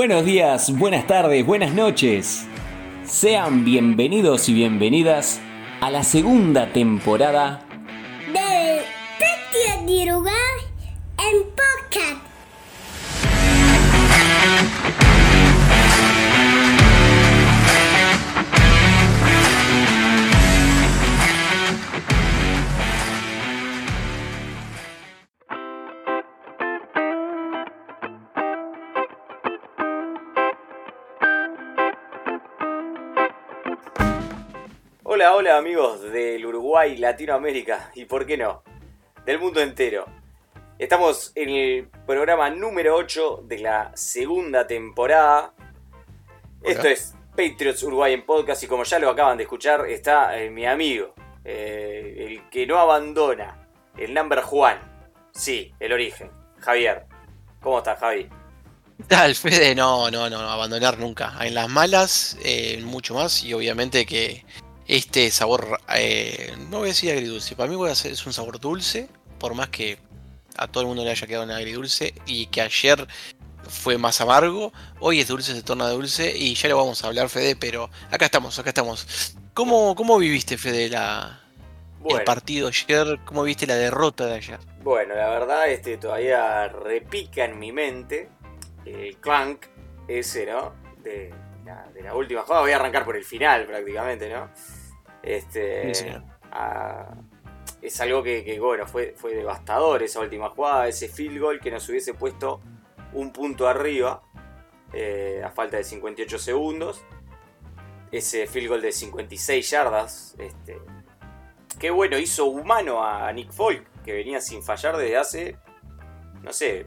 Buenos días, buenas tardes, buenas noches. Sean bienvenidos y bienvenidas a la segunda temporada de Hola, hola amigos del Uruguay, Latinoamérica y por qué no, del mundo entero. Estamos en el programa número 8 de la segunda temporada. Esto es Patriots Uruguay en podcast y como ya lo acaban de escuchar está eh, mi amigo, eh, el que no abandona, el number Juan. Sí, el origen, Javier. ¿Cómo estás, Javi? Tal, Fede, no, no, no, abandonar nunca. En las malas, eh, mucho más y obviamente que este sabor, eh, no voy a decir agridulce, para mí voy a hacer, es un sabor dulce, por más que a todo el mundo le haya quedado un agridulce y que ayer fue más amargo, hoy es dulce, se torna dulce y ya lo vamos a hablar, Fede, pero acá estamos, acá estamos. ¿Cómo, cómo viviste, Fede, la, el partido ayer? ¿Cómo viste la derrota de ayer? Bueno, la verdad, este todavía repica en mi mente el clank ese, ¿no? De la, de la última jugada. Voy a arrancar por el final prácticamente, ¿no? Este, es algo que, bueno, fue, fue devastador esa última jugada, ese field goal que nos hubiese puesto un punto arriba eh, a falta de 58 segundos. Ese field goal de 56 yardas, este, que bueno, hizo humano a Nick Folk, que venía sin fallar desde hace, no sé,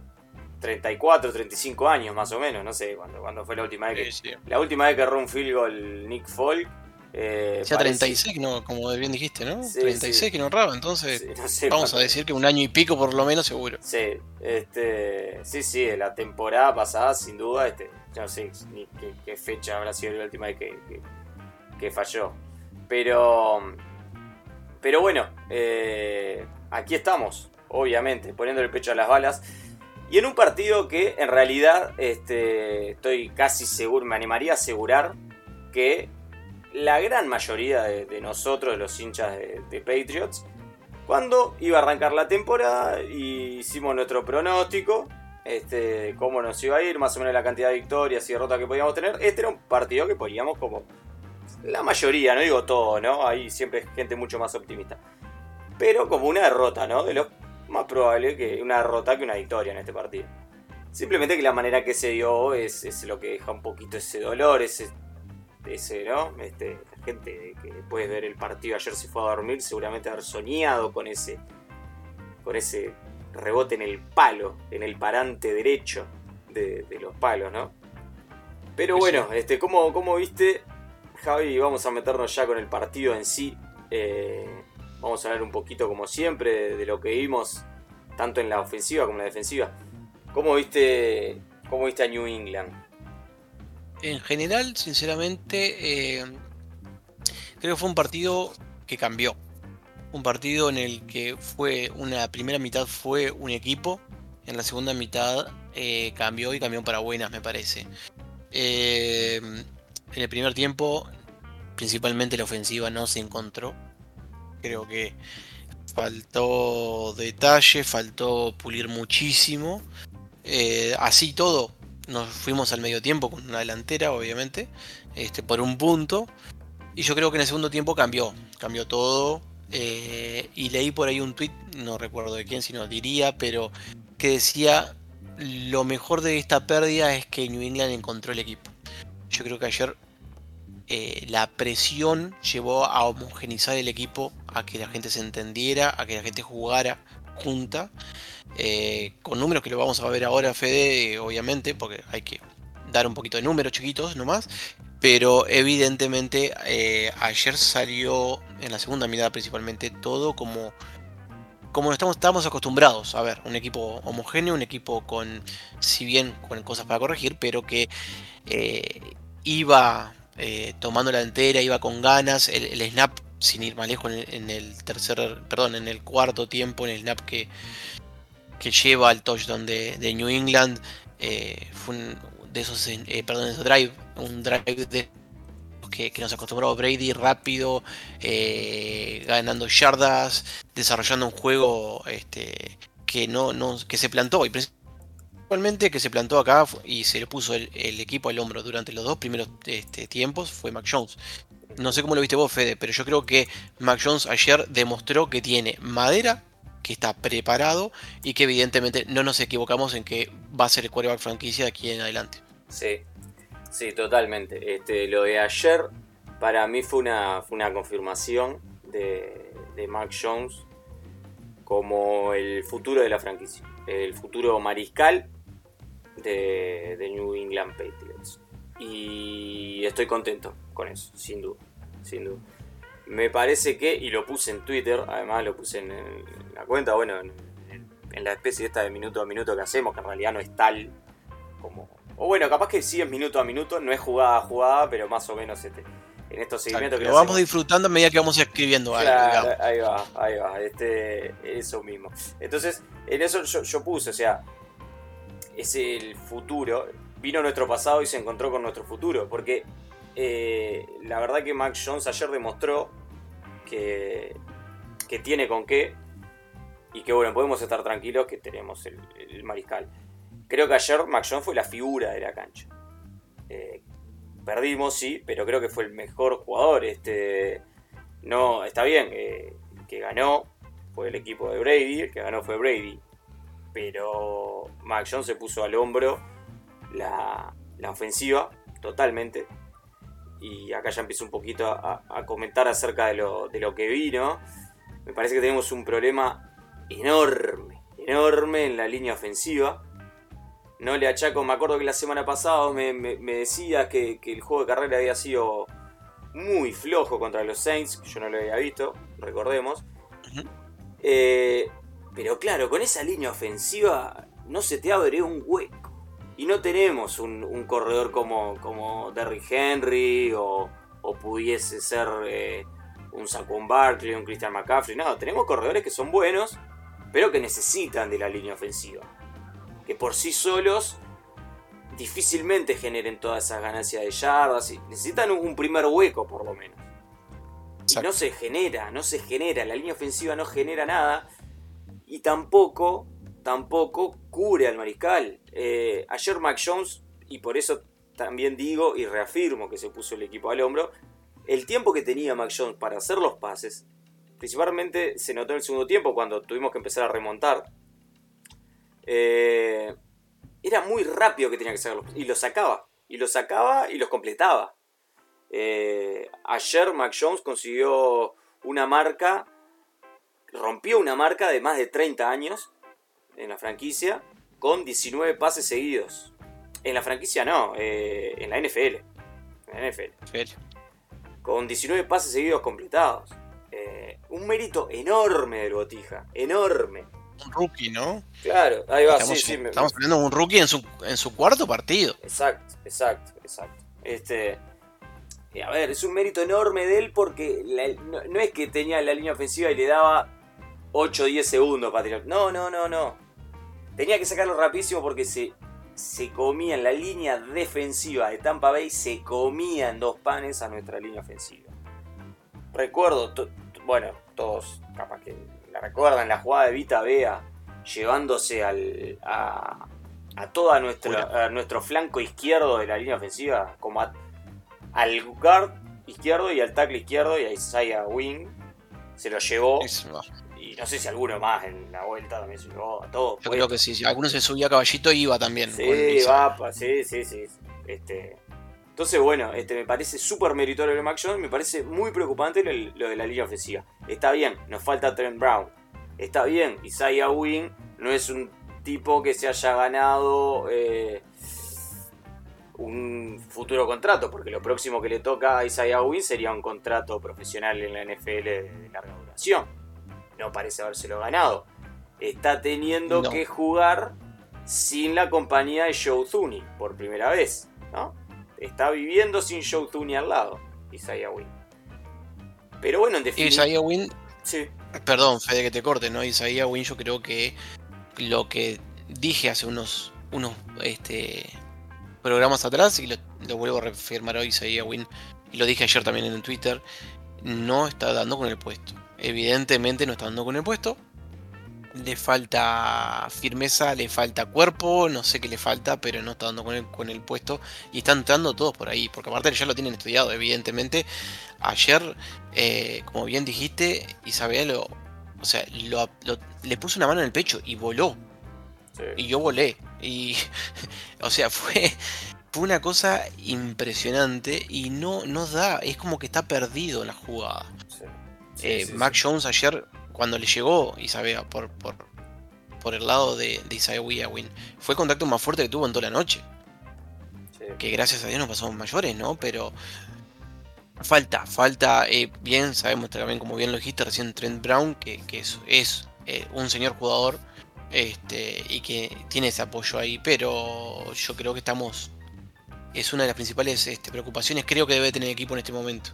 34, 35 años más o menos, no sé cuándo, fue la última vez que... La última vez que erró un field goal Nick Folk eh, ya 36, no, como bien dijiste, ¿no? 36 que no erraba, entonces vamos a decir que un año y pico por lo menos seguro. Sí, este, sí, sí, la temporada pasada sin duda, este, no sé ni qué, fecha habrá sido la última vez que, falló. Pero, pero bueno, eh, aquí estamos, obviamente, poniendo el pecho a las balas. Y en un partido que en realidad este, estoy casi seguro, me animaría a asegurar que la gran mayoría de, nosotros, los hinchas de, Patriots, cuando iba a arrancar la temporada y hicimos nuestro pronóstico, este, cómo nos iba a ir, más o menos la cantidad de victorias y derrotas que podíamos tener. Este era un partido que poníamos como la mayoría, no digo todo, ¿no? Hay siempre gente mucho más optimista. Pero como una derrota, ¿no? De lo más probable que una derrota que una victoria en este partido. Simplemente que la manera que se dio es, es lo que deja un poquito ese dolor, ese ese, ¿no? Este, la gente que puede ver el partido ayer se fue a dormir, seguramente haber soñado con ese, con ese rebote en el palo, en el parante derecho de, los palos, ¿no? Pero bueno, este, ¿cómo, viste, Javi? Vamos a meternos ya con el partido en sí. Eh, vamos a hablar un poquito, como siempre, de, lo que vimos, tanto en la ofensiva como en la defensiva. ¿Cómo viste, cómo viste a New England? En general, sinceramente, eh, creo que fue un partido que cambió. Un partido en el que fue una primera mitad fue un equipo, en la segunda mitad eh, cambió y cambió para buenas, me parece. Eh, en el primer tiempo, principalmente la ofensiva no se encontró. Creo que faltó detalle, faltó pulir muchísimo. así todo, nos fuimos al medio tiempo con una delantera, obviamente, este, por un punto. Y yo creo que en el segundo tiempo cambió, cambió todo. Eh, y leí por ahí un tweet, no recuerdo de quién, sino diría, pero que decía, lo mejor de esta pérdida es que New England encontró el equipo. Yo creo que ayer eh, la presión llevó a homogenizar el equipo, a que la gente se entendiera, a que la gente jugara junta. Eh, con números que lo vamos a ver ahora, Fede, obviamente, porque hay que dar un poquito de números chiquitos nomás. Pero evidentemente eh, ayer salió en la segunda mitad principalmente todo como, como estamos, estamos acostumbrados a ver. Un equipo homogéneo, un equipo con, si bien con cosas para corregir, pero que eh, iba tomando la entera, iba con ganas. El, snap, sin ir más lejos, en el, tercer, perdón, en el cuarto tiempo, en el snap que, que lleva al touchdown de, New England. Eh, fue de esos, eh, perdón, de drive, un drive de que, nos acostumbró Brady rápido, eh, ganando yardas, desarrollando un juego este, que no, no que se plantó y principalmente que se plantó acá y se le puso el, el equipo al hombro durante los dos primeros este, tiempos fue Mac Jones. No sé cómo lo viste vos, Fede, pero yo creo que Mac Jones ayer demostró que tiene madera, que está preparado y que evidentemente no nos equivocamos en que va a ser el quarterback franquicia de aquí en adelante. Sí, sí, totalmente. Este, lo de ayer para mí fue una, fue una confirmación de, de Mac Jones como el futuro de la franquicia, el futuro mariscal de, de New England Patriots. Y estoy contento con eso, sin duda, sin duda. Me parece que, y lo puse en Twitter, además lo puse en, en la cuenta, bueno, en, en, la especie esta de minuto a minuto que hacemos, que en realidad no es tal como... O bueno, capaz que sí es minuto a minuto, no es jugada a jugada, pero más o menos este, en estos seguimientos que lo vamos disfrutando a medida que vamos escribiendo algo. Claro, ahí va, ahí va, este, eso mismo. Entonces, en eso yo, yo puse, o sea, es el futuro, vino nuestro pasado y se encontró con nuestro futuro. Porque eh, la verdad que Max Jones ayer demostró que, que, tiene con qué y que bueno, podemos estar tranquilos que tenemos el, mariscal. Creo que ayer Max Jones fue la figura de la cancha. Eh, perdimos, sí, pero creo que fue el mejor jugador. Este, no, está bien, eh, que ganó fue el equipo de Brady, el que ganó fue Brady. Pero Max Jones se puso al hombro la, la ofensiva totalmente. Y acá ya empiezo un poquito a, a comentar acerca de lo, de lo, que vino. Me parece que tenemos un problema enorme, enorme en la línea ofensiva. No le achaco, me acuerdo que la semana pasada me, me, me decías que, que, el juego de carrera había sido muy flojo contra los Saints, yo no lo había visto, recordemos. Uh -huh. eh, pero claro, con esa línea ofensiva no se te abre un hueco. Y no tenemos un, un corredor como, como Derrick Henry o, o pudiese ser eh, un Saquon Barkley, un Christian McCaffrey. No, tenemos corredores que son buenos, pero que necesitan de la línea ofensiva. Que por sí solos difícilmente generen toda esa ganancia de yardas. Y necesitan un primer hueco, por lo menos. Y no se genera, no se genera. La línea ofensiva no genera nada. Y tampoco tampoco cubre al mariscal. Eh, ayer Mac Jones, y por eso también digo y reafirmo que se puso el equipo al hombro, el tiempo que tenía Mac Jones para hacer los pases, principalmente se notó en el segundo tiempo cuando tuvimos que empezar a remontar, eh, era muy rápido que tenía que sacarlos, y los sacaba, y los sacaba y los completaba. Eh, ayer Mac Jones consiguió una marca, rompió una marca de más de 30 años en la franquicia con 19 pases seguidos. En la franquicia no, eh, en la NFL. En la NFL. Con 19 pases seguidos completados. Eh, un mérito enorme del Botija, enorme. Un rookie, ¿no? Claro, ahí va, estamos, sí, sí. Estamos hablando de un rookie en su, en su cuarto partido. Exacto, exacto, exacto. Este, a ver, es un mérito enorme de él porque la, no, no, es que tenía la línea ofensiva y le daba 8 o 10 segundos para tirar. No, no, no, no. Tenía que sacarlo rapidísimo porque se, se comían la línea defensiva de Tampa Bay, se comían dos panes a nuestra línea ofensiva. Recuerdo, bueno, todos capaz que la recuerdan, la jugada de Vita Bea llevándose al, a, a todo nuestro, flanco izquierdo de la línea ofensiva, como a, al guard izquierdo y al tackle izquierdo y a Isaiah Wing. Se lo llevó. Y no sé si alguno más en la vuelta también se llevó a todos. Yo creo que sí, si alguno se subía a caballito iba también. Sí, va, sí, sí, sí. Este, entonces, bueno, este, me parece súper meritorio el Mac Jones, me parece muy preocupante lo, lo, de la línea ofensiva. Está bien, nos falta Trent Brown. Está bien, Isaiah Wing no es un tipo que se haya ganado eh, un futuro contrato, porque lo próximo que le toca a Isaiah Wing sería un contrato profesional en la NFL de larga duración no parece habérselo ganado. Está teniendo no. que jugar sin la compañía de Joe Thuney por primera vez, ¿no? Está viviendo sin Joe Thuney al lado, Isaiah Wynn. Pero bueno, en definitiva. Isaiah Wynn. Sí. Perdón, Fede, que te corte, ¿no? Isaiah Wynn, yo creo que lo que dije hace unos, unos este, programas atrás, y lo, lo vuelvo a reafirmar hoy, seguía Win, y lo dije ayer también en el Twitter, no está dando con el puesto. Evidentemente no está dando con el puesto. Le falta firmeza, le falta cuerpo, no sé qué le falta, pero no está dando con el, con el puesto. Y están entrando todos por ahí, porque aparte ya lo tienen estudiado, evidentemente. Ayer, eh, como bien dijiste, Isabel lo, o sea, lo- lo- le puso una mano en el pecho y voló. Sí, Y yo volé. Y. O sea, fue. Fue una cosa impresionante y no, no da, es como que está perdido en la jugada. Eh, sí, Mac. Jones ayer, cuando le llegó Isabel por, por, por el lado de, de Isaiah Win, fue el contacto más fuerte que tuvo en toda la noche. Que gracias a Dios no pasamos mayores, ¿no? Pero falta, falta, eh, bien, sabemos también, como bien lo dijiste recién, Trent Brown, que, que es, es, eh, un señor jugador este, y que tiene ese apoyo ahí, pero yo creo que estamos... Es una de las principales este, preocupaciones, creo que debe tener el equipo en este momento.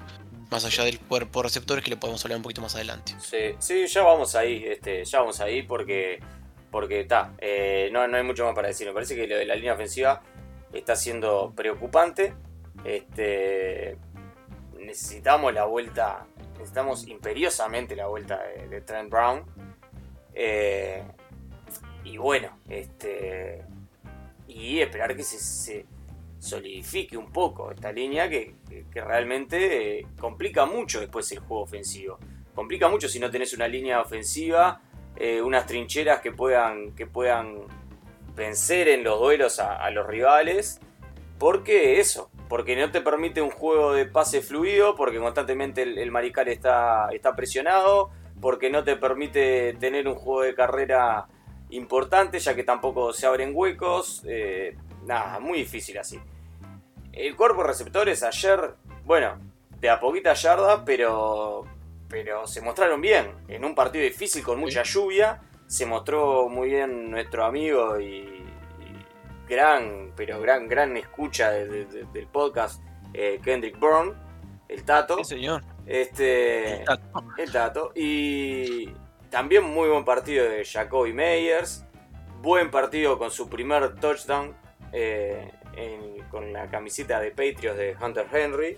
Más allá del cuerpo receptores que le podemos hablar un poquito más adelante. Sí, sí, ya vamos ahí, este, ya vamos ahí porque porque está, eh, no, no hay mucho más para decir. Me parece que de la línea ofensiva está siendo preocupante. Este, necesitamos la vuelta, necesitamos imperiosamente la vuelta de, Trent Brown. Eh, y bueno, este, y esperar que se solidifique un poco esta línea que, que- realmente eh, complica mucho después el juego ofensivo. Complica mucho si no tenés una línea ofensiva, eh, unas trincheras que puedan, que puedan vencer en los duelos a, los rivales. Porque eso, porque no te permite un juego de pase fluido, porque constantemente el, el mariscal está, está presionado, porque no te permite tener un juego de carrera importante, ya que tampoco se abren huecos. eh, nada, muy difícil así. El cuerpo de receptores ayer, bueno, de a poquita yarda, pero, pero se mostraron bien. En un partido difícil con mucha lluvia, se mostró muy bien nuestro amigo y, y gran, pero gran, gran escucha de- de- de- del podcast, eh, Kendrick Bourne, el Tato. Sí, señor. Este, el Tato. Y también muy buen partido de Jacoby Meyers. Buen partido con su primer touchdown eh, en- con la camiseta de Patriots de Hunter Henry.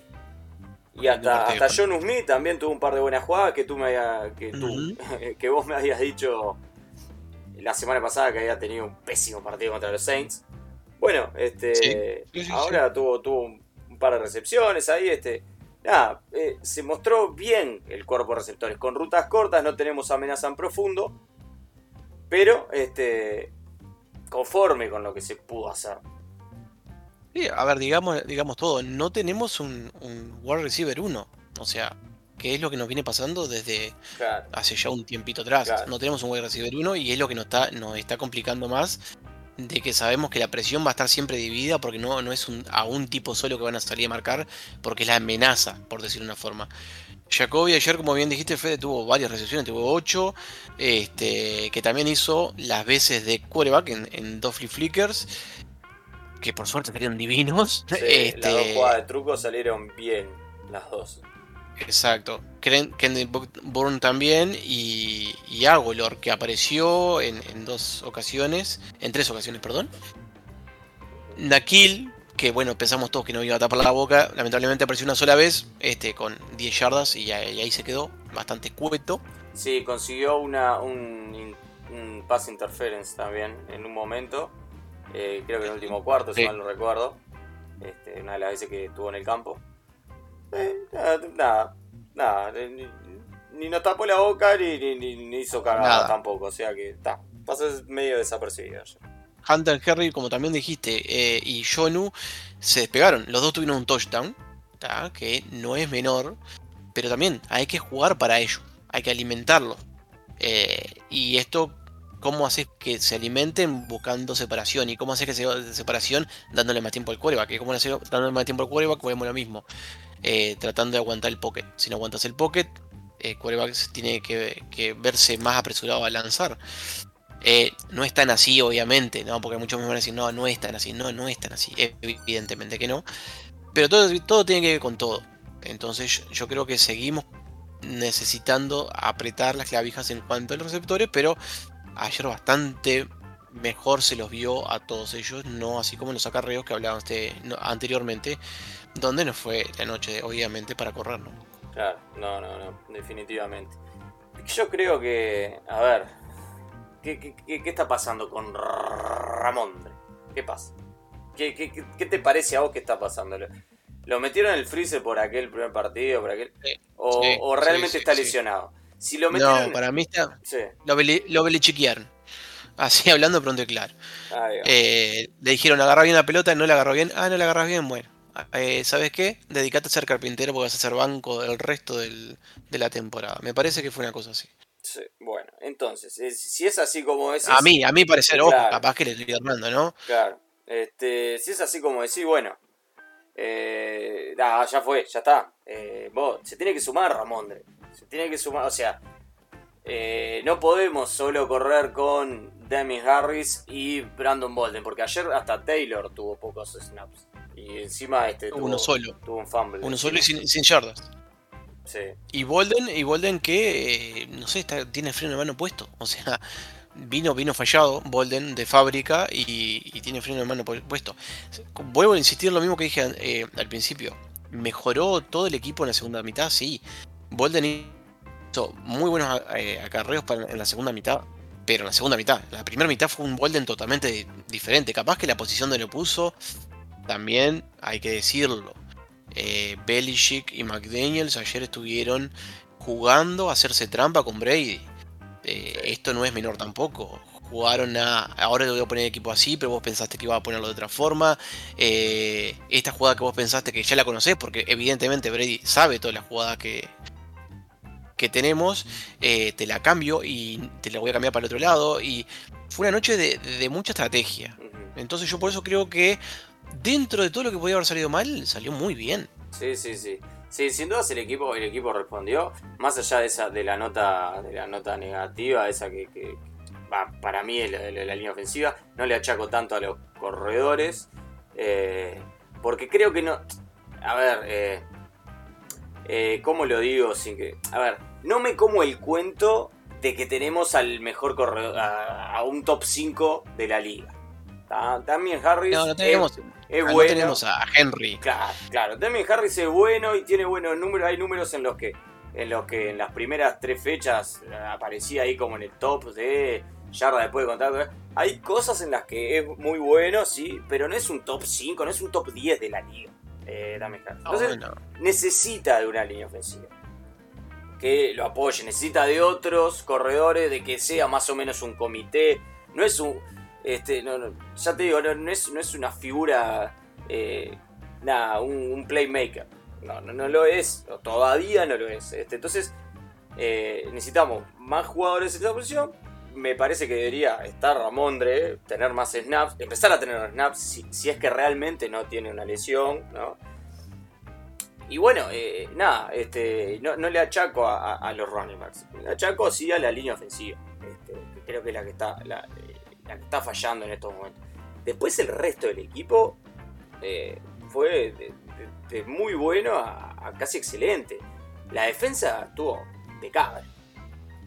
Y hasta, partido. hasta John Smith también tuvo un par de buenas jugadas que tú me había- que, tú- que vos me habías dicho la semana pasada que había tenido un pésimo partido contra los Saints. Bueno, este Sí, sí, sí, ahora tuvo, tuvo un, un par de recepciones ahí, este. Nada, eh, se mostró bien el cuerpo de receptores. Con rutas cortas no tenemos amenaza en profundo. Pero, este. Conforme con lo que se pudo hacer. Sí, a ver, digamos, digamos todo. No tenemos un, un wide receiver 1. O sea, que es lo que nos viene pasando desde Claro. hace ya un tiempito atrás. Claro. No tenemos un wide receiver 1 y es lo que nos está, nos está complicando más. De que sabemos que la presión va a estar siempre dividida porque no, no es un, a un tipo solo que van a salir a marcar, porque es la amenaza, por decirlo de una forma. Jacoby ayer, como bien dijiste, Fede tuvo varias recepciones, tuvo 8, este, que también hizo las veces de quarterback en, en dos flip flickers, que por suerte salieron divinos. Sí, Este, Las dos jugadas de truco salieron bien. Las dos. Exacto. Ken- Kendrick Bourne también y, y Agolor, que apareció en, en dos ocasiones, en tres ocasiones, perdón. Nakil, que bueno, pensamos todos que no iba a tapar la boca, lamentablemente apareció una sola vez, este, con 10 yardas y, ahí- y ahí se quedó, bastante cueto. Sí, consiguió una, un, un pass interference también en un momento. Eh, creo que en el último cuarto, si Sí. mal no recuerdo. Este, una de las veces que estuvo en el campo. Eh, nada, nada, Ni, ni nos tapó la boca ni, ni, hizo cagada tampoco. O sea que está. Pasó medio desapercibido ayer. Hunter Henry, como también dijiste, eh, y Jonu se despegaron. Los dos tuvieron un touchdown, que no es menor, pero también hay que jugar para ello, hay que alimentarlo. Eh, y esto, ¿cómo haces que se alimenten buscando separación? ¿Y cómo haces que se separación dándole más tiempo al quarterback? Que ¿Cómo haces dándole más tiempo al quarterback? Vemos lo mismo, eh, tratando de aguantar el pocket. Si no aguantas el pocket, el quarterback tiene que, que verse más apresurado a lanzar. Eh, no es tan así, obviamente, ¿no? Porque muchos me van a decir, no, no es tan así, no, no es tan así, evidentemente que no. Pero todo, todo tiene que ver con todo. Entonces yo, creo que seguimos necesitando apretar las clavijas en cuanto a los receptores, pero ayer bastante mejor se los vio a todos ellos, no así como los acarreos que hablábamos anteriormente, donde no fue la noche, obviamente, para correr, ¿no? Claro, no, no, no, definitivamente. Yo creo que, a ver, ¿qué, está pasando con Ramondre? ¿Qué pasa? ¿Qué, ¿Qué, te parece a vos que está pasando? ¿Lo metieron en el freezer por aquel primer partido? Por aquel, o, realmente está lesionado? Si lo metieron... No, para mí está... Lo, lo belichiquearon. Así hablando pronto y claro. Eh, le dijeron, agarra bien la pelota, no la agarró bien. Ah, no la agarras bien, bueno. Eh, ¿Sabes qué? Dedicate a ser carpintero porque vas a ser banco del resto de la temporada. Me parece que fue una cosa así. Sí, bueno, entonces, si es así como decís. A mí, a mí parecer, ojo, capaz que le estoy armando, ¿no? Claro. Este, si es así como decís, bueno. Eh, ya fue, ya está. Eh, vos, se tiene que sumar Ramondre. Se tiene que sumar, o sea, eh, no podemos solo correr con Demi Harris y Brandon Bolden, porque ayer hasta Taylor tuvo pocos snaps. Y encima este tuvo, uno solo. Tuvo un fumble. Uno solo y sin, sin yardas. Y Bolden, y Bolden que, eh, no sé, tiene freno de mano puesto. O sea, vino, vino fallado Bolden de fábrica y, tiene freno de mano puesto. Vuelvo a insistir lo mismo que dije eh, al principio. ¿Mejoró todo el equipo en la segunda mitad? Sí. Bolden muy buenos eh, acarreos para, en la segunda mitad, pero en la segunda mitad. La primera mitad fue un Bolden totalmente diferente. Capaz que la posición de lo puso, también hay que decirlo. Eh, Belichick y McDaniels ayer estuvieron jugando a hacerse trampa con Brady. Eh, esto no es menor tampoco. Jugaron a. Ahora te voy a poner equipo así, pero vos pensaste que iba a ponerlo de otra forma. Eh, esta jugada que vos pensaste que ya la conocés, porque evidentemente Brady sabe todas las jugadas que, que tenemos, eh, te la cambio y te la voy a cambiar para el otro lado. Y fue una noche de, mucha estrategia. Entonces yo por eso creo que dentro de todo lo que podía haber salido mal, salió muy bien. Sí, sí, sí. Sí, sin dudas el equipo, el equipo respondió. Más allá de esa, de la nota, de la nota negativa, esa que, para mí la, la, línea ofensiva, no le achaco tanto a los corredores. Eh, porque creo que no. A ver, eh, eh, ¿cómo lo digo? Sin que. A ver, no me como el cuento de que tenemos al mejor corredor, a, un top 5 de la liga. También Harris no, no tenemos, es, bueno. tenemos a Henry. Claro, claro. También Harris es bueno y tiene buenos números. Hay números en los que en los que en las primeras tres fechas aparecía ahí como en el top de yarda después de contacto. Hay cosas en las que es muy bueno, sí, pero no es un top 5, no es un top 10 de la liga. Eh, Harris. Entonces, necesita de una línea ofensiva que lo apoye, necesita de otros corredores, de que sea más o menos un comité. No es un. Este, no, ya te digo, no, es, no es una figura. Eh, nada, un, playmaker. No, no, no, lo es. Todavía no lo es. Este, entonces, eh, necesitamos más jugadores en esta posición. Me parece que debería estar Ramondre, tener más snaps, empezar a tener snaps si, es que realmente no tiene una lesión, ¿no? Y bueno, eh, nada, este, no, le achaco a, los running backs. Le achaco sí a la línea ofensiva. Este, creo que es la que, está, que está fallando en estos momentos. Después el resto del equipo eh, fue de, muy bueno a, casi excelente. La defensa estuvo impecable.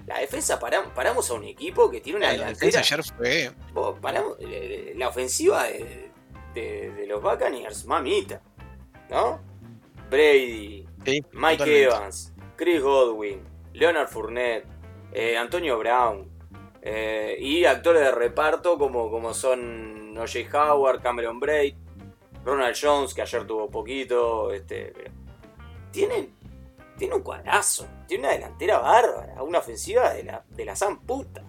La defensa paramos, a un equipo que tiene una la delantera. ayer fue. Paramos, eh, la ofensiva de, de, los Buccaneers, mamita. ¿No? Brady, Mike Evans, Chris Godwin, Leonard Fournette, eh, Antonio Brown eh, y actores de reparto como, como son O.J. Howard, Cameron Braid, Ronald Jones, que ayer tuvo poquito. Este, tienen, tiene un cuadrazo, tiene una delantera bárbara, una ofensiva de la, de la san puta.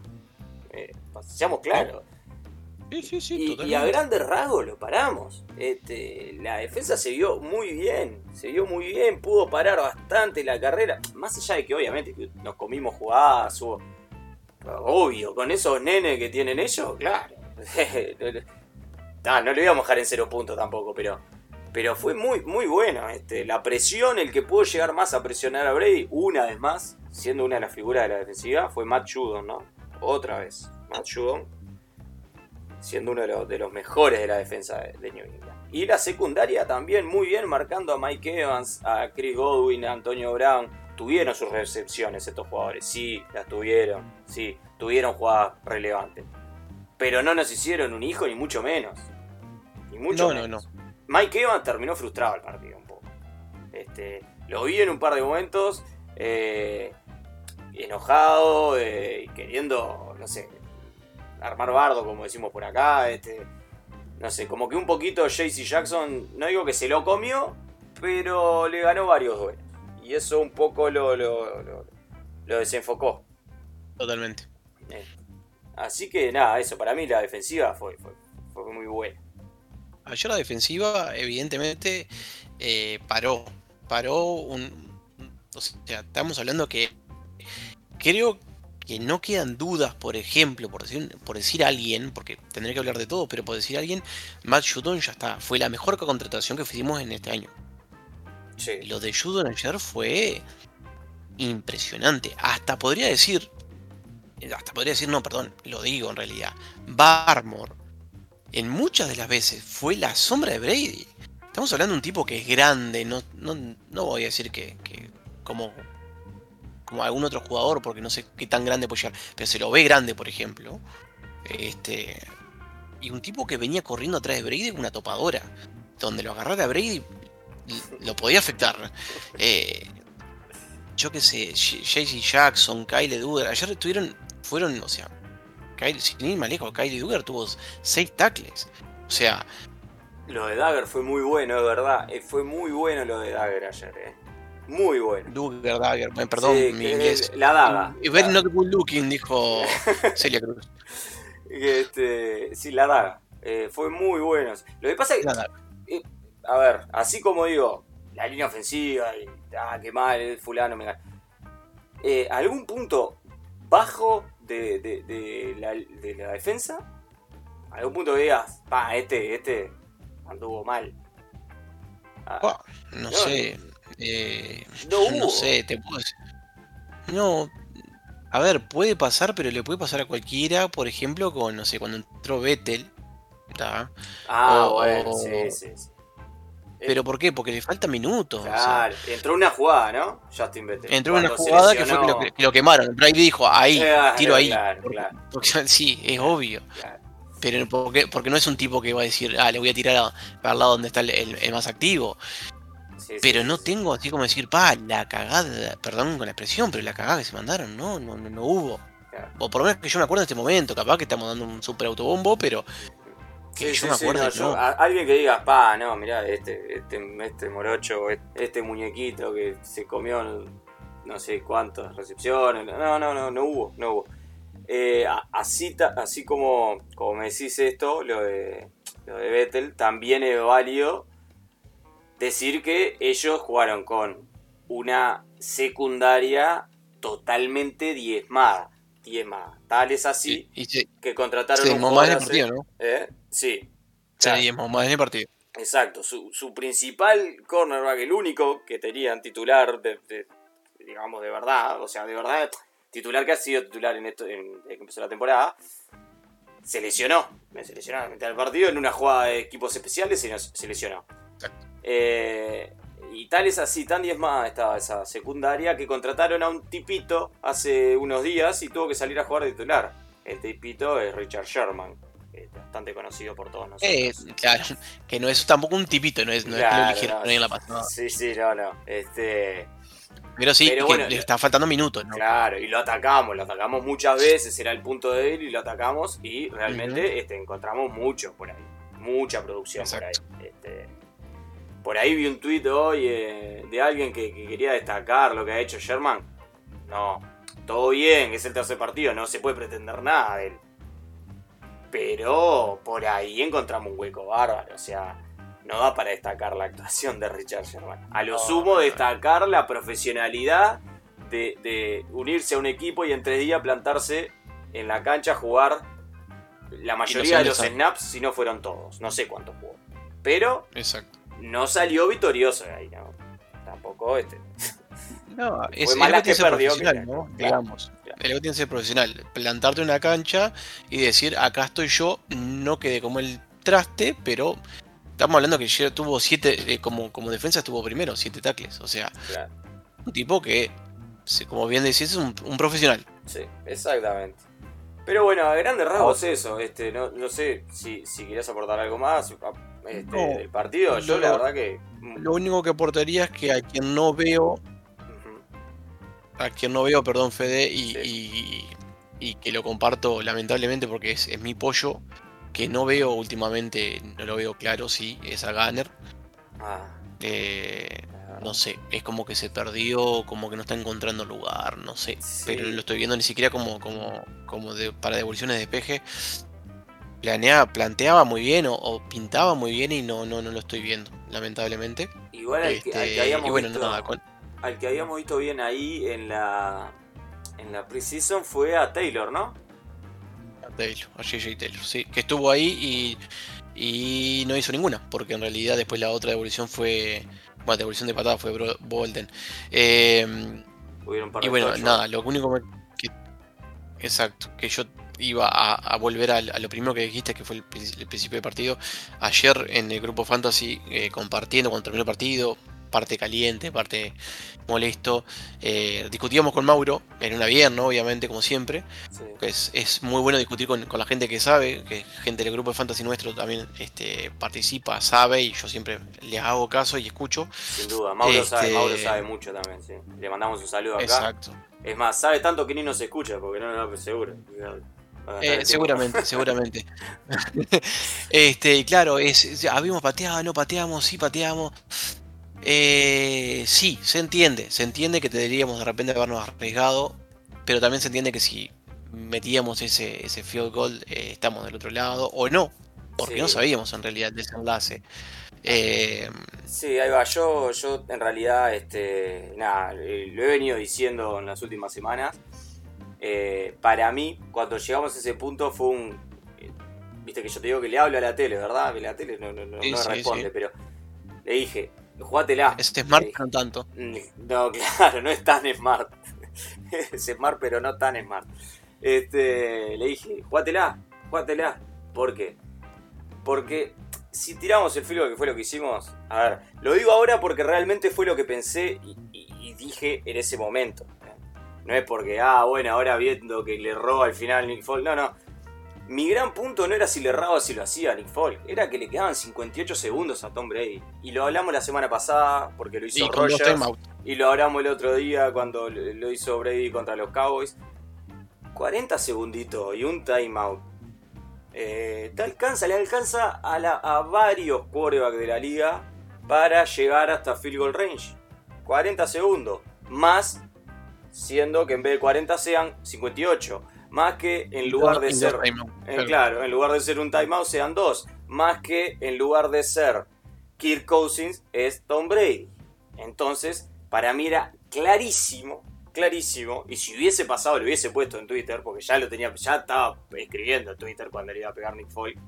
Eh, seamos claros y, a grandes rasgos lo paramos. Este, la defensa se vio muy bien, se vio muy bien, pudo parar bastante la carrera. Más allá de que obviamente nos comimos jugadas, obvio, con esos nenes que tienen ellos, claro. no le íbamos a dejar en cero puntos tampoco, pero, pero fue muy, muy bueno. Este, la presión, el que pudo llegar más a presionar a Brady, una vez más, siendo una de las figuras de la defensiva, fue Matt Judon, ¿no? Otra vez, Matt Judon siendo uno de los, mejores de la defensa de, New England. Y la secundaria también muy bien, marcando a Mike Evans, a Chris Godwin, a Antonio Brown. Tuvieron sus recepciones estos jugadores, sí, las tuvieron, sí, tuvieron jugadas relevantes. Pero no nos hicieron un hijo, ni mucho menos. Ni mucho No, no, menos. Mike Evans terminó frustrado el partido un poco. Este, lo vi en un par de momentos eh, enojado, eh, queriendo, no sé, armar bardo, como decimos por acá. Este, no sé, como que un poquito JC Jackson, no digo que se lo comió, pero le ganó varios duelos. Y eso un poco lo, lo, lo- lo desenfocó. Totalmente. Eh, Así que nada, eso para mí la defensiva fue, fue, fue muy buena. Ayer la defensiva, evidentemente, eh, paró. Paró un. O sea, estamos hablando que. Creo que no quedan dudas, por ejemplo, por decir, por decir alguien, porque tendré que hablar de todo, pero por decir alguien, Matt Judon ya está. Fue la mejor contratación que hicimos en este año. Lo de Judon ayer fue impresionante. Hasta podría decir. Hasta podría decir, no, perdón, lo digo en realidad. Barmore, en muchas de las veces, fue la sombra de Brady. Estamos hablando de un tipo que es grande, no, no, no voy a decir que, que como, como algún otro jugador, porque no sé qué tan grande puede llegar, pero se lo ve grande, por ejemplo. Este, y un tipo que venía corriendo atrás de Brady con una topadora, donde lo agarrara a Brady lo podía afectar. Eh, yo qué sé, JC Jackson, Kyle Duggar, ayer estuvieron, fueron, o sea, Kyle, sin ir más lejos, Kyle Duggar tuvo seis tackles. O sea, Lo de Dagger fue muy bueno, de verdad. Eh, fue muy bueno lo de Dagger ayer, eh. Muy bueno. Duggar, Dagger, perdón, Sí, mi inglés. La daga. Y Very La- not good looking, dijo Celia Cruz. Este, sí, la daga. Eh, fue muy bueno. Lo que pasa es que, a ver, así como digo, la línea ofensiva y ah, qué mal, el fulano me. Eh, ¿Algún punto bajo de, de- de la, de la defensa? ¿Algún punto que digas, pa, este, este anduvo mal? Ah, Buah, no No, sé. eh, no no sé, te puedo decir. No. A ver, puede pasar, pero le puede pasar a cualquiera, por ejemplo, con, no sé, cuando entró Vettel. ¿tá? Ah, o- bueno, o- sí, sí, sí. Eh, ¿Pero por qué? Porque le faltan minutos. o sea, Claro, entró una jugada, ¿no? Justin Vettel. entró una Cuando jugada que fue que lo, que lo quemaron. Brady dijo, ahí, Claro, tiro ahí. claro, porque, sí, es obvio. Claro. Pero porque, porque no es un tipo que va a decir, ah, le voy a tirar a- para el lado donde está el, el- el más activo. Sí, Pero sí, no sí. tengo así como decir, pa, la cagada, perdón con la expresión, pero la cagada que se mandaron, no, no, no, no hubo. O por lo menos que yo me acuerdo en este momento, capaz que estamos dando un super autobombo, pero que Sí, yo sí, me sí, acuerdo, no, yo- no. a- alguien que diga, pa, no, mirá, este, este, este morocho, este, muñequito que se comió no sé cuántas recepciones. No, no, no, no hubo, no hubo. Eh, así, así como, como me decís esto, lo de, lo de Vettel, también es válido decir que ellos jugaron con una secundaria totalmente diezmada. Diezmada. Tal es así Y, y se, que contrataron se un más en el partido, ¿no? ¿Eh? Sí. Se Claro. desmó más en el partido. Exacto, su, su principal cornerback, el único que tenían titular, de, de- digamos, de verdad, o sea, de verdad, titular que ha sido titular en esto, en, que empezó la temporada, se lesionó. Se lesionó mitad del partido en una jugada de equipos especiales y se lesionó. Exacto. Eh, y tal es así, tan diezmada estaba esa secundaria que contrataron a un tipito hace unos días y tuvo que salir a jugar de titular. El tipito es Richard Sherman, es bastante conocido por todos nosotros. Eh, claro, que no es tampoco un tipito, no es, no es que lo Claro, eligieron no. en la pasada. Sí, sí, no, no. Este, Pero sí, Pero que bueno, le están faltando minutos, ¿no? claro, y lo atacamos, lo atacamos muchas veces, era el punto de él y lo atacamos y realmente este, encontramos mucho por ahí, mucha producción Exacto. por ahí. Este, por ahí vi un tuit hoy eh, de alguien que, que quería destacar lo que ha hecho Sherman. No, todo bien, es el tercer partido, no se puede pretender nada de él. Pero por ahí encontramos un hueco bárbaro, o sea, no da para destacar la actuación de Richard Sherman. A lo sumo destacar la profesionalidad de, de unirse a un equipo y en tres días plantarse en la cancha a jugar la mayoría de los años- snaps, si no fueron todos. No sé cuántos jugó. Pero Exacto. No salió victorioso de ahí, ¿no? Tampoco este. No, es, es mala lo que perdió profesional, que- ¿no? Digamos. claro. Lo que tiene que ser profesional. Plantarte una cancha y decir, acá estoy yo, no quedé como el traste, pero estamos hablando que ya tuvo siete, eh, como, como defensa estuvo primero, siete tackles. O sea, Claro. un tipo que, como bien decís, es un, un profesional. Sí, exactamente. Pero bueno, a grandes rasgos eso. Este, no, no sé si, si querías aportar algo más este, No, del partido. Yo la verdad que. Lo único que aportaría es que a quien no veo, a quien no veo, perdón, Fede, y, Sí. y- y que lo comparto lamentablemente porque es, es mi pollo, que no veo últimamente, no lo veo claro, sí, es a Gunner. Ah, Eh, no sé, es como que se perdió, como que no está encontrando lugar, no sé. Sí. Pero lo estoy viendo ni siquiera como, como, como de, para devoluciones de peje. Planeaba, planteaba muy bien o, o pintaba muy bien y no, no, no lo estoy viendo, lamentablemente. Igual al, que, al que Este, habíamos y bueno, visto, nada, con- al que habíamos visto bien ahí en la en la preseason fue a Taylor, ¿no? a Taylor, a JJ Taylor, sí, que estuvo ahí y, y no hizo ninguna, porque en realidad después la otra devolución fue, bueno, devolución de patada fue Bolden. Eh, y bueno, nada, lo único que, exacto, que yo iba a, a volver a, lo primero que dijiste, que fue el, pri- el principio del partido. Ayer en el grupo Fantasy, eh, compartiendo cuando terminó el partido, parte caliente, parte molesto, eh, discutíamos con Mauro, en una bien, ¿no? Obviamente, como siempre. Sí. que es, es muy bueno discutir con, con la gente que sabe, que gente del grupo de Fantasy nuestro también este, participa, sabe, y yo siempre le hago caso y escucho. Sin duda, Mauro, sabe, Este- Mauro sabe mucho también, sí. Le mandamos un saludo acá. Exacto. Es más, sabe tanto que ni nos escucha, porque no, no, no, seguro. Eh, seguramente, seguramente. este, y claro, es, habíamos pateado, no pateamos, sí pateamos. Eh, sí, se entiende, se entiende que deberíamos de repente habernos arriesgado, pero también se entiende que si metíamos ese, ese field goal, eh, estamos del otro lado, o no, porque Sí. no sabíamos en realidad el desenlace. Eh, Sí, ahí va. Yo, yo en realidad, este, nada, lo he venido diciendo en las últimas semanas. Eh, para mí, cuando llegamos a ese punto fue un... eh, Viste que yo te digo que le hablo a la tele, ¿verdad? Que la tele no, no, no, Sí, no sí, responde, sí. pero le dije, jugátela. es smart, pero no tanto. Mm, No, claro, no es tan smart. es smart, pero no tan smart. Este, le dije, jugátela, jugátela. ¿Por qué? Porque si tiramos el filo que fue lo que hicimos, a ver, lo digo ahora porque realmente fue lo que pensé y, y- y dije en ese momento. No es porque, ah, bueno, ahora viendo que le erró al final Nick Folk. No, no. Mi gran punto no era si le erraba o si lo hacía Nick Folk. Era que le quedaban 58 segundos a Tom Brady. Y lo hablamos la semana pasada porque lo hizo dos Rogers. Y lo hablamos el otro día cuando lo hizo Brady contra los Cowboys. 40 segunditos y un timeout. Eh, te alcanza, le alcanza a, la- a varios quarterbacks de la liga para llegar hasta field goal range. 40 segundos. Más siendo que en vez de 40 sean 58. Más que en lugar de ser claro. claro, en lugar de ser un timeout sean dos. Más que en lugar de ser Kirk Cousins es Tom Brady. Entonces, para mí era clarísimo, clarísimo. Y si hubiese pasado, lo hubiese puesto en Twitter, porque ya lo tenía, ya estaba escribiendo en Twitter cuando le iba a pegar Nick Folk.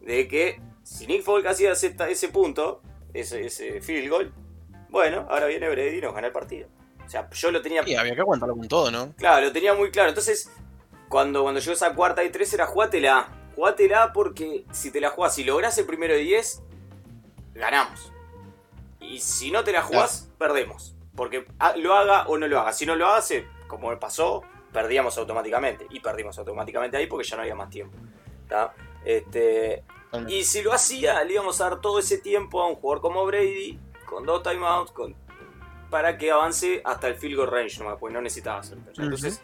De que si Nick Folk hacía ese, ese punto, ese, ese field goal, bueno, ahora viene Brady y nos gana el partido. O sea, yo lo tenía Sí, había que aguantarlo con todo, ¿no? Claro, lo tenía muy claro. Entonces, cuando, cuando llegó esa cuarta y tres era jugátela. Jugátela porque si te la jugás, si lográs el primero de 10, ganamos. Y si no te la jugás, perdemos. Porque ah, lo haga o no lo haga. Si no lo hace, como pasó, perdíamos automáticamente. Y perdimos automáticamente ahí porque ya no había más tiempo. ¿tá? Este, y si lo hacía, le íbamos a dar todo ese tiempo a un jugador como Brady, con dos timeouts, con, para que avance hasta el field goal range nomás, pues no necesitaba hacer. Entonces,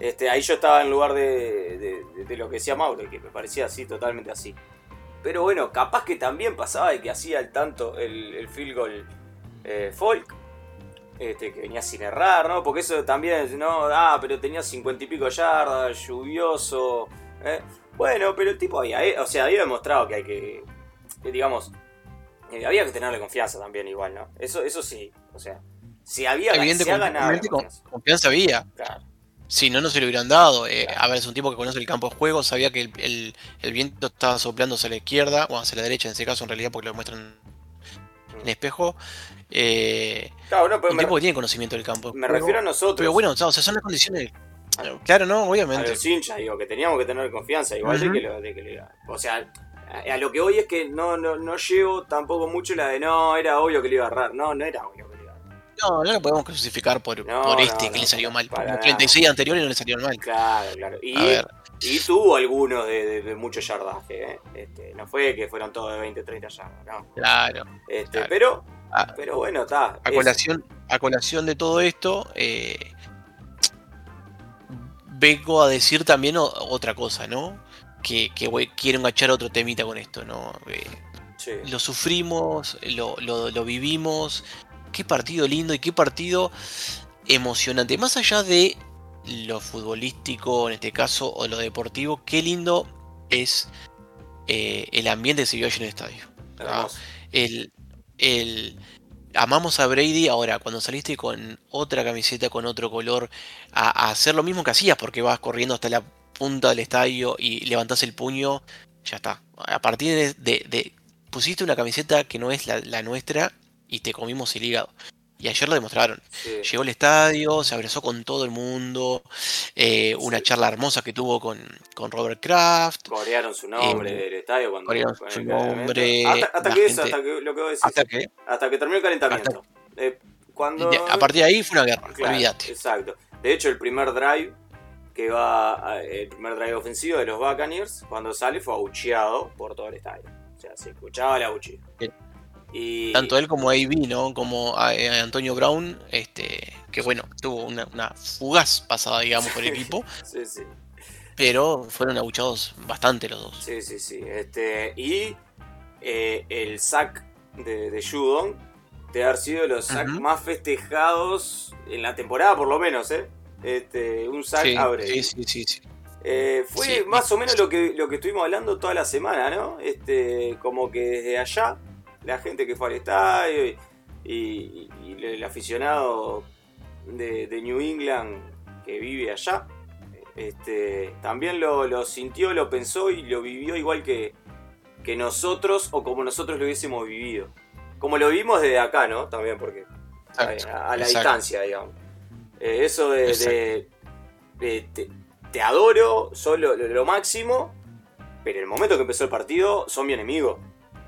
este, ahí yo estaba en lugar de, de- de- de lo que decía Mauro, que me parecía así, totalmente así. Pero bueno, capaz que también pasaba de que hacía el tanto el, el field goal eh, Folk, este, que venía sin errar, ¿no? Porque eso también, no, ah, pero tenía cincuenta y pico yardas, lluvioso. ¿eh? Bueno, pero el tipo había, eh, o sea, había demostrado que hay que, que, digamos, eh, había que tenerle confianza también igual, ¿no? Eso, eso sí, o sea, si había Evidente, ha ganado confianza. confianza había. Claro. Si no, no se lo hubieran dado. Eh, a ver, es un tipo que conoce el campo de juego, sabía que el, el- el viento estaba soplando hacia la izquierda, o hacia la derecha en ese caso, en realidad, porque lo muestran en espejo. Eh, Claro, no, pero un tipo que tiene conocimiento del campo. me refiero a nosotros. Pero bueno, o sea, son las condiciones. Claro, no, a obviamente. los hinchas, digo, que teníamos que tener confianza, igual de que lo, de que le- O sea, a, lo que voy es que no, no, no llevo tampoco mucho la de no, era obvio que le iba a errar. No, no era obvio que le iba a errar. No, no lo podemos crucificar por, No, por no, este que le salió mal. Los nada. 36 anteriores no le salieron mal. Claro, claro. Y A ver, Y tuvo algunos de, de, de mucho yardaje, ¿eh? Este, no fue que fueron todos de 20, 30 yardas, no. Claro. Este, Claro. Pero, Ah, pero bueno, está. a, colación, a colación de todo esto, eh, vengo a decir también otra cosa, ¿no? Que, que voy- quiero enganchar otro temita con esto, ¿no? Eh, sí. lo sufrimos, lo, lo- lo vivimos. Qué partido lindo y qué partido emocionante. Más allá de lo futbolístico, en este caso, o lo deportivo, qué lindo es eh, el ambiente que se vio allí en el estadio. El, el- amamos a Brady, ahora cuando saliste con otra camiseta, con otro color, a, a hacer lo mismo que hacías, porque vas corriendo hasta la punta del estadio y levantás el puño, ya está. A partir de, de- de- pusiste una camiseta que no es la, la nuestra y te comimos el hígado. Y ayer lo demostraron. Sí. Llegó al estadio, se abrazó con todo el mundo, eh, una charla hermosa que tuvo con, con Robert Kraft. Corearon su nombre Eh, del estadio cuando. corearon su nombre, Hasta, que eso, hasta que lo que vos decís. Hasta que hasta que terminó el calentamiento. Eh, cuando, a partir de ahí fue una guerra, Claro, olvídate. Exacto. De hecho, el primer drive que va, a- el primer drive ofensivo de los Buccaneers, cuando sale fue abucheado por todo el estadio. O sea, se escuchaba el abucheo. Y Tanto él como AB, ¿no? Como eh, Antonio Brown, este, que bueno, tuvo una, una fugaz pasada, digamos, por el equipo, Sí, sí. pero fueron abuchados bastante los dos. Sí, sí, sí. Este, y eh, el sack de, de Judon de haber sido de los sacks más festejados en la temporada, por lo menos, ¿eh? Este, un sack Sí, a Brady. sí, sí, sí, sí. Eh, fue Sí. más o menos lo que, lo que estuvimos hablando toda la semana, ¿no? Este, como que desde allá, la gente que fue al estadio y, y- y el aficionado de, de New England que vive allá, este, también lo, lo sintió, lo pensó y lo vivió igual que, que nosotros o como nosotros lo hubiésemos vivido. Como lo vimos desde acá, ¿no? También porque a, la exacto. distancia, digamos. Eh, eso de, de- de- te, te adoro, soy lo, lo- lo máximo, pero en el momento que empezó el partido son mi enemigo.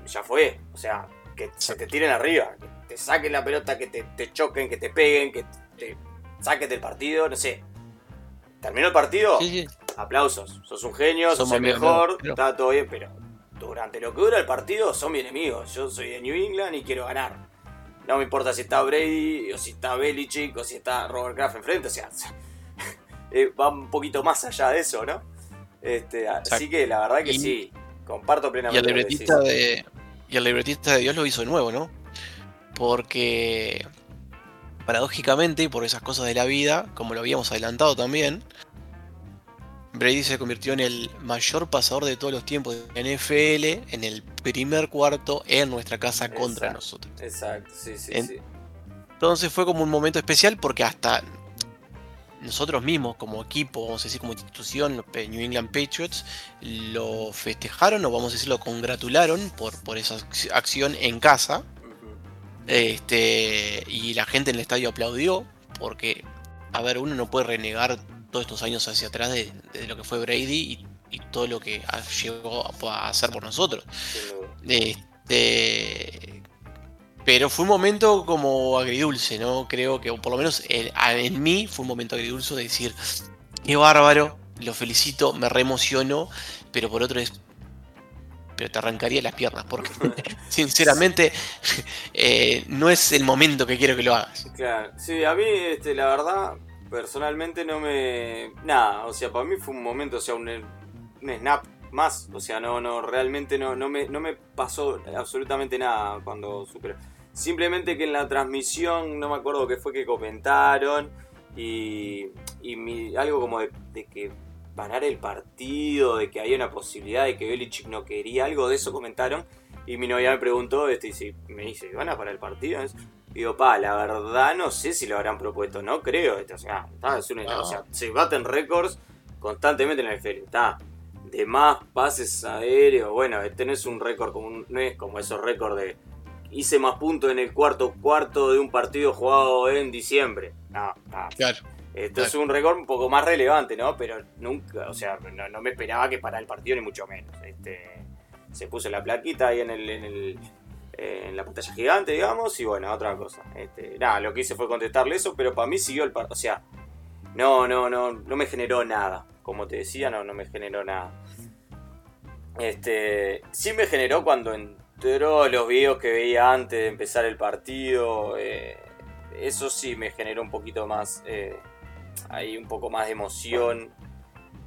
Ya fue. O sea, que se te tiren arriba, que te saquen la pelota, que te, te choquen, que te peguen, que te saquen del partido, no sé. Terminó el partido, Sí, sí. aplausos. Sos un genio, sos el amigos, mejor, pero- está todo bien, pero durante lo que dura el partido son mi enemigo. Yo soy de New England y quiero ganar. No me importa si está Brady, o si está Belichick, o si está Robert Kraft enfrente, o sea, eh, va un poquito más allá de eso, ¿no? Este, así que la verdad que Y- sí, comparto Y plenamente. el lo que libretista de. Y el libretista de Dios lo hizo de nuevo, ¿no? Porque. Paradójicamente, y por esas cosas de la vida, como lo habíamos adelantado también, Brady se convirtió en el mayor pasador de todos los tiempos de NFL en el primer cuarto en nuestra casa contra nosotros. Exacto, sí, sí, En- sí. Entonces fue como un momento especial porque hasta nosotros mismos como equipo, vamos a decir como institución, los New England Patriots, lo festejaron o vamos a decir lo congratularon por, por esa ac- acción en casa. Este, y la gente en el estadio aplaudió porque, a ver, uno no puede renegar todos estos años hacia atrás de, de lo que fue Brady y, y todo lo que ha- llegó a- a hacer por nosotros. Este, pero fue un momento como agridulce, ¿no? Creo que, o por lo menos en, en mí, fue un momento agridulce de decir, qué bárbaro, lo felicito, me reemocionó, pero por otro es. Pero te arrancaría las piernas, porque sinceramente eh, no es el momento que quiero que lo hagas. Claro, sí, a mí, este, la verdad, personalmente no me. Nada, o sea, para mí fue un momento, o sea, un, snap más. O sea, no, no, realmente no, no, me, no me pasó absolutamente nada cuando superó. Simplemente que en la transmisión, no me acuerdo qué fue que comentaron, y, y mi- algo como de, de que parar el partido, de que había una posibilidad de que Belichick no quería, algo de eso comentaron. Y mi novia me preguntó, este, y si- me dice, ¿van a parar el partido? Digo, pa, la verdad no sé si lo habrán propuesto, no creo. o sea, está, es una- No. o sea, se baten récords constantemente en el NFL. Está de más pases aéreos. Bueno, este no es un récord como un- no es como esos récords de hice más puntos en el cuarto cuarto de un partido jugado en diciembre. No, no. Claro. Esto es un récord un poco más relevante, ¿no? Pero nunca, o sea, no, no me esperaba que para el partido ni mucho menos. Este, se puso la plaquita ahí en el, en el en la pantalla gigante, digamos, y bueno, otra cosa. Este, nada, lo que hice fue contestarle eso, pero para mí siguió el partido, o sea, no, no, no, no me generó nada como te decía, no, no me generó nada. Este, sí me generó cuando entró los videos que veía antes de empezar el partido. eh, eso sí me generó un poquito más. eh, ahí un poco más de emoción.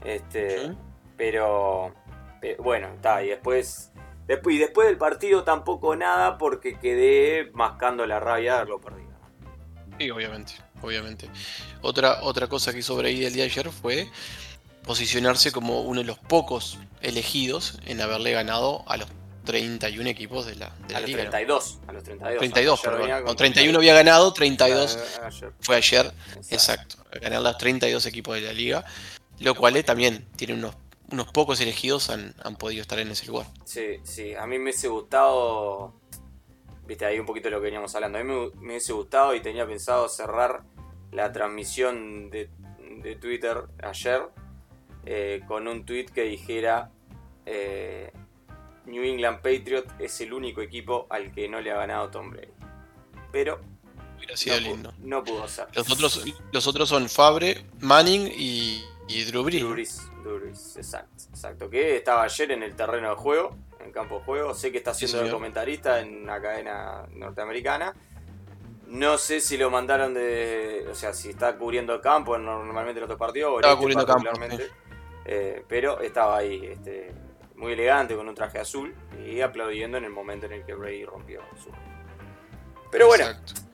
Este. Sí. Pero. eh, bueno, está. Y después. Después, y después del partido tampoco nada porque quedé mascando la rabia de haberlo perdido. Sí, obviamente, obviamente. Otra, otra cosa que hizo Brady el día de ayer fue posicionarse como uno de los pocos elegidos en haberle ganado a los 31 equipos de la, de la A los liga. ¿no? 32. A los 32. 32, Ayer venía perdón. con O 31 había ganado, 32 Ah, ayer. fue ayer. Exacto. Exacto, ganar los 32 equipos de la liga, lo cual eh, también tiene unos, unos pocos elegidos han, han podido estar en ese lugar. Sí, sí, a mí me hubiese gustado, viste, ahí un poquito de lo que veníamos hablando, a mí me, me hubiese gustado y tenía pensado cerrar la transmisión de, de Twitter ayer eh, con un tweet que dijera eh, New England Patriot es el único equipo al que no le ha ganado Tom Brady. Pero Hubiera sido no, no pudo ser. Los otros, los otros son Fabre, Manning y, y Drew Brees. Drew Brees, Drew Brees, exacto, exacto. Que estaba ayer en el terreno de juego, en el campo de juego. Sé que está Sí, siendo de señor. comentarista en una cadena norteamericana. No sé si lo mandaron de. O sea, si está cubriendo el campo no- normalmente en otros partidos. Estaba este cubriendo campo. Eh, pero estaba ahí, este, muy elegante, con un traje azul. Y aplaudiendo en el momento en el que Brady rompió su. Pero bueno,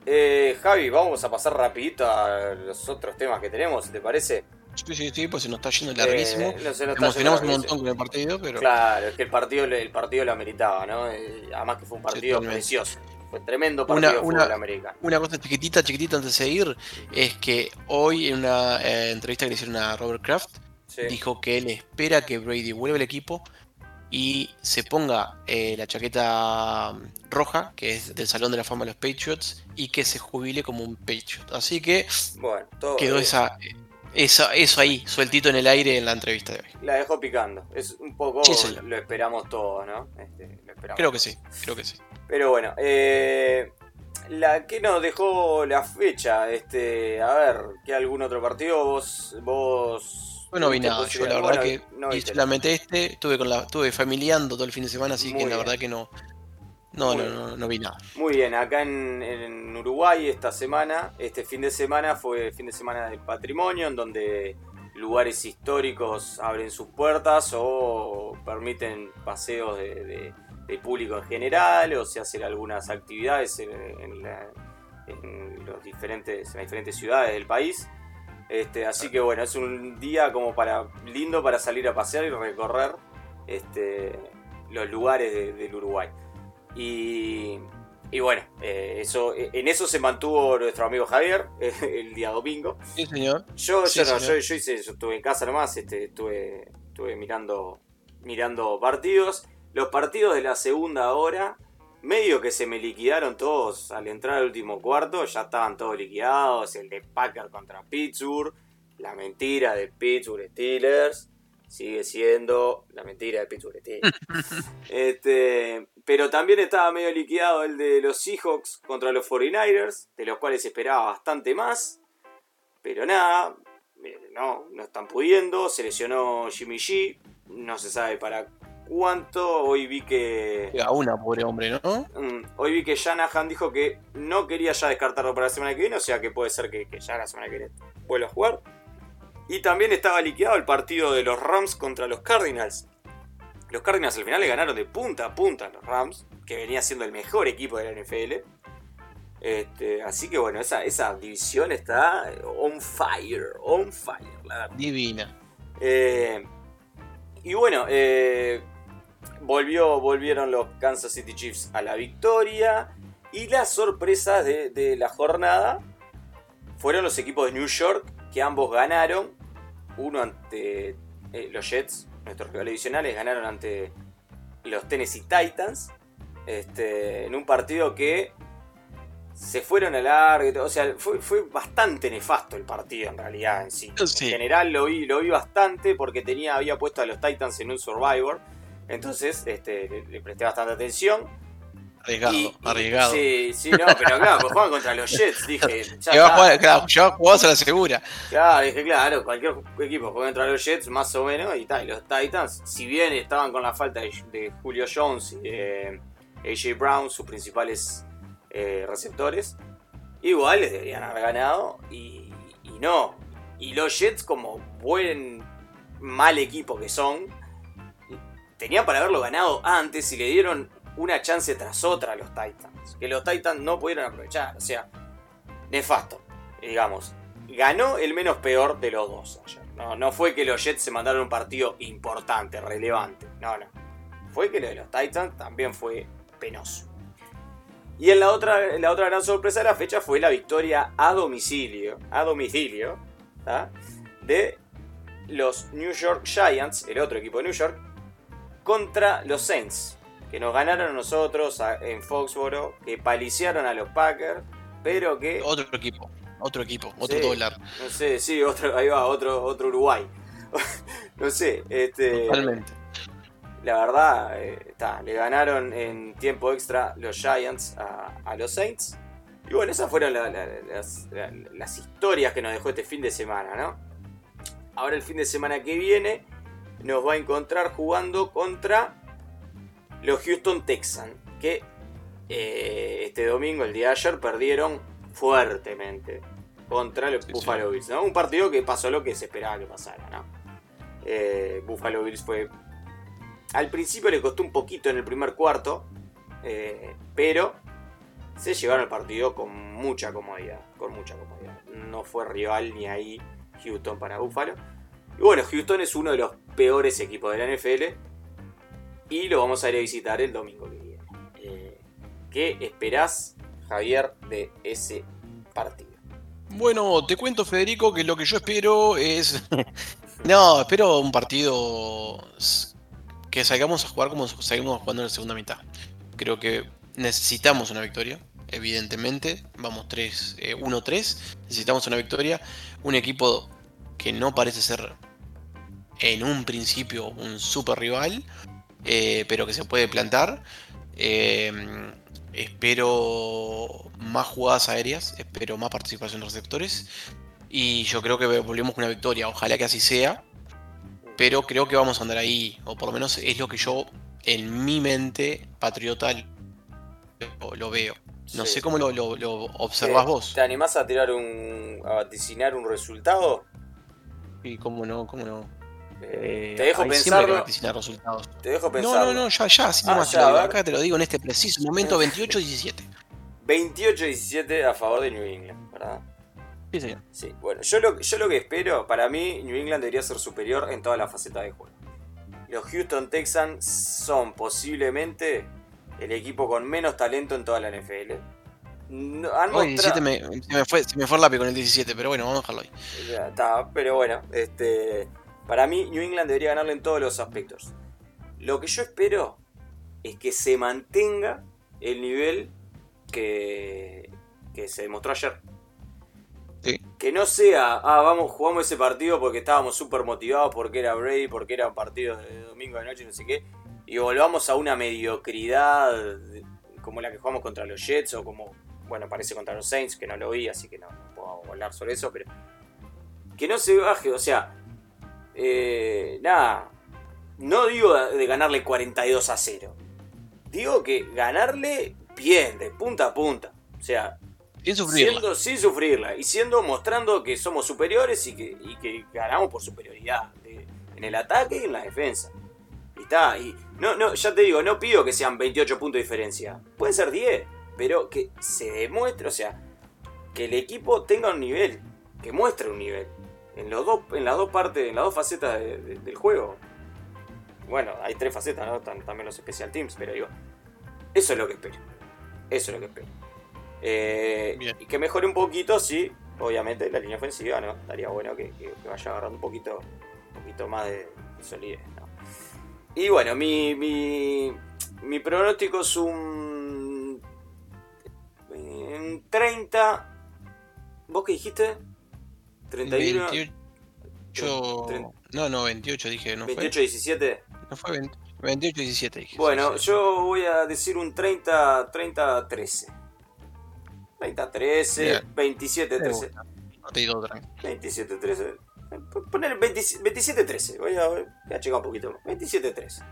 eh, Javi, vamos a pasar rapidito a los otros temas que tenemos, ¿te parece? Sí, sí, sí, pues se nos está yendo larguísimo. Eh, no Nos emocionamos un montón con el partido, pero Claro, es que el partido, el partido lo ameritaba, ¿no? Eh, Además que fue un partido precioso. Fue tremendo partido Una- de una- americano. una cosa chiquitita, chiquitita antes de seguir, es que hoy en una eh, entrevista que le hicieron a Robert Kraft, Sí. dijo que él espera que Brady vuelva al equipo y se ponga eh, la chaqueta mm, roja, que es del Salón de la Fama de los Patriots, y que se jubile como un Patriot. Así que Bueno, todo, quedó eh, esa, esa, eso ahí, sueltito en el aire en la entrevista de hoy. La dejó picando. Es un poco Sí, lo esperamos todos, ¿no? Este, lo esperamos Creo que todos. sí, creo que sí. Pero bueno, eh, la que nos dejó la fecha, este, a ver, ¿qué algún otro partido vos vos Yo no vi nada, yo la verdad Bueno, que no solamente este, estuve con la, estuve familiando todo el fin de semana, así Muy que la bien. verdad que no, no, no, no, no vi nada. Muy bien, acá en, en Uruguay esta semana, este fin de semana fue fin de semana del patrimonio, en donde lugares históricos abren sus puertas o permiten paseos de, de- de público en general, o se hacen algunas actividades en, en la- en los diferentes, en las diferentes ciudades del país. Este, así que bueno, es un día como para lindo para salir a pasear y recorrer este, los lugares de- del Uruguay. Y, y bueno, eh, eso, en eso se mantuvo nuestro amigo Javier eh, el día domingo. Sí, señor. Yo, Sí, yo no, yo, señor. yo hice, yo estuve en casa nomás, este, estuve, estuve mirando, mirando partidos. Los partidos de la segunda hora, medio que se me liquidaron todos al entrar al último cuarto, ya estaban todos liquidados. El de Packer contra Pittsburgh, la mentira de Pittsburgh Steelers, sigue siendo la mentira de Steelers. Este, pero también estaba medio liquidado el de los Seahawks contra los 49ers, de los cuales esperaba bastante más. Pero nada, eh, no, no están pudiendo. Se lesionó Jimmy G, no se sabe para cuánto. Hoy vi que. A una, pobre hombre, ¿no? mm, Hoy vi que Shanahan dijo que no quería ya descartarlo para la semana que viene, o sea que puede ser que, que ya la semana que viene vuelva a jugar. Y también estaba liquidado el partido de los Rams contra los Cardinals. Los Cardinals al final le ganaron de punta a punta a los Rams, que venía siendo el mejor equipo de la NFL. Este, así que bueno, esa, esa división está on fire, on fire, la verdad. Divina. Eh, y bueno, eh, volvió, volvieron los Kansas City Chiefs a la victoria. Y las sorpresas de, de la jornada fueron los equipos de New York, que ambos ganaron. Uno ante eh, los Jets, nuestros rivales divisionales, ganaron ante los Tennessee Titans. Este, en un partido que se fueron a largo. O sea, fue, fue bastante nefasto el partido en realidad en sí. Sí. En general lo vi, lo vi bastante porque tenía, había puesto a los Titans en un Survivor. Entonces este, le, le presté bastante atención. Arriesgado, Y- arriesgado. Sí, sí, no, pero claro, pues juegan contra los Jets, dije. Ya Que va a está. jugar, claro, ya jugás a la segura. Claro, dije, claro, cualquier equipo juega contra los Jets, más o menos, y tal. Los Titans, si bien estaban con la falta de, de Julio Jones y de AJ Brown, sus principales eh, receptores, igual les deberían haber ganado, y, y no. Y los Jets, como buen mal equipo que son, tenían para haberlo ganado antes y le dieron una chance tras otra a los Titans. Que los Titans no pudieron aprovechar. O sea, nefasto, digamos. Ganó el menos peor de los dos ayer. No, no fue que los Jets se mandaron un partido importante, relevante. No, no. Fue que lo de los Titans también fue penoso. Y en la otra, la otra gran sorpresa de la fecha fue la victoria a domicilio, a domicilio, de los New York Giants, el otro equipo de New York, contra los Saints, que nos ganaron a nosotros a- en Foxboro, que paliciaron a los Packers, pero que, Otro equipo, otro equipo, otro Sí. dólar. no sé, sí, otro, ahí va, otro, otro Uruguay. no sé, este, Totalmente. la verdad, eh, está, le ganaron en tiempo extra los Giants a, a los Saints. Y bueno, esas fueron la- la- las, la- las historias que nos dejó este fin de semana, ¿no? Ahora el fin de semana que viene nos va a encontrar jugando contra los Houston Texans, que eh, este domingo, el día de ayer, perdieron fuertemente contra los Sí, Buffalo sí. Bills, ¿no? Un partido que pasó lo que se esperaba que pasara, ¿no? Eh, Buffalo Bills fue al principio le costó un poquito en el primer cuarto, eh, pero se llevaron el partido con mucha comodidad, con mucha comodidad. No fue rival ni ahí Houston para Buffalo. Y bueno, Houston es uno de los peores equipos de la NFL y lo vamos a ir a visitar el domingo que viene. Eh, ¿Qué esperás, Javier, de ese partido? Bueno, te cuento, Federico, que lo que yo espero es. no, espero un partido que salgamos a jugar como salimos jugando en la segunda mitad. Creo que necesitamos una victoria, evidentemente. Vamos 3, eh, 1-3. Necesitamos una victoria. Un equipo que no parece ser en un principio un super rival, eh, pero que se puede plantar. Eh, espero más jugadas aéreas, espero más participación de receptores. Y yo creo que volvemos con una victoria. Ojalá que así sea. Pero creo que vamos a andar ahí. O por lo menos es lo que yo en mi mente patriota lo, lo veo. No Sí. sé cómo lo, lo- lo observás ¿Te- vos. ¿Te animás a tirar un. a vaticinar un resultado? Y cómo no, cómo no. Eh, te dejo pensarlo. resultados. Te dejo No, pensarlo. no, no, ya, ya, Ah, te ya, digo. Acá te lo digo en este preciso momento, 28-17. 28-17 a favor de New England, ¿verdad? Sí, señor. Sí, bueno, yo lo, yo lo que espero, para mí, New England debería ser superior en toda la faceta de juego. Los Houston Texans son posiblemente el equipo con menos talento en toda la NFL. No- han Hoy mostrado- 17 me, se, me fue, se me fue el lápiz con el 17, pero bueno, vamos a dejarlo ahí. Ya está, pero bueno, este, para mí New England debería ganarle en todos los aspectos. Lo que yo espero es que se mantenga el nivel que, que se demostró ayer. Sí. Que no sea, ah, vamos, jugamos ese partido porque estábamos súper motivados, porque era Brady, porque era un partido de domingo de noche, no sé qué, y volvamos a una mediocridad como la que jugamos contra los Jets o como, bueno, parece contra los Saints, que no lo vi, así que no, no puedo hablar sobre eso, pero que no se baje, o sea, eh, nada, no digo de ganarle 42 a 0, digo que ganarle bien, de punta a punta, o sea, Sin sufrirla. siendo sin sufrirla. Y siendo mostrando que somos superiores y que, y que ganamos por superioridad de- en el ataque y en la defensa. Y está, y no, no, ya te digo, no pido que sean 28 puntos de diferencia, pueden ser 10, pero que se demuestre, o sea, que el equipo tenga un nivel, que muestre un nivel en los dos, en las dos partes, en las dos facetas de- de- del juego. Bueno, hay tres facetas, ¿no? Tam- También los special teams, pero digo, eso es lo que espero. Eso es lo que espero. Eh, y que mejore un poquito, sí, obviamente, la línea ofensiva, ¿no? Estaría bueno que, que- que vaya agarrando un poquito, un poquito más de, de solidez, ¿no? Y bueno, mi, mi, mi pronóstico es un, un 30. ¿Vos qué dijiste? 31. 28. Tre- No, no, 28 dije, ¿no fue? 28-17. No fue 20 28-17, dije. Bueno, Sí, sí. yo voy a decir un 30 30-13. 30-13, Bien. 27-13. No te digo tranqui. 27-13. Poner 27-13. Voy a, voy a checar un poquito. 27-13.